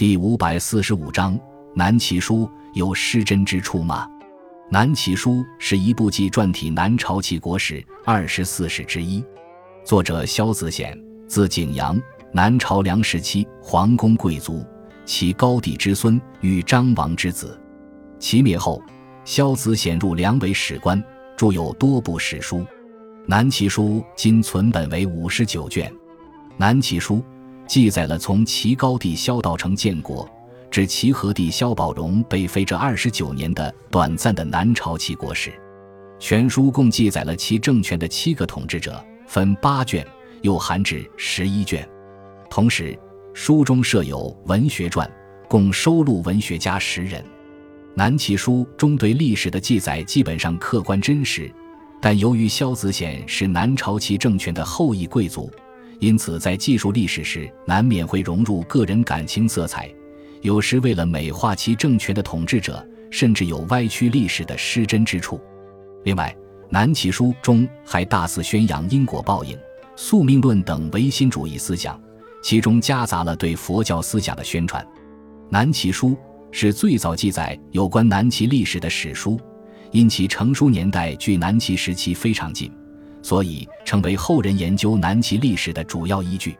第五百四十五章《南齐书》有失真之处吗？《南齐书》是一部纪传体南朝齐国史二十四史之一，作者萧子显，字景阳，南朝梁时期皇宫贵族，其高帝之孙，与张王之子。齐灭后，萧子显入梁为史官，著有多部史书。《南齐书》今存本为五十九卷，《南齐书》。记载了从齐高帝萧道成建国至齐和帝萧宝融被废这二十九年的短暂的南朝齐国史。全书共记载了其政权的七个统治者，分八卷，又含至十一卷。同时，书中设有文学传，共收录文学家十人。南齐书中对历史的记载基本上客观真实，但由于萧子显是南朝齐政权的后裔贵族。因此，在记述历史时，难免会融入个人感情色彩，有时为了美化其政权的统治者，甚至有歪曲历史的失真之处。另外，《南齐书》中还大肆宣扬因果报应、宿命论等唯心主义思想，其中夹杂了对佛教思想的宣传。《南齐书》是最早记载有关南齐历史的史书，因其成书年代距南齐时期非常近。所以，成为后人研究南齐历史的主要依据。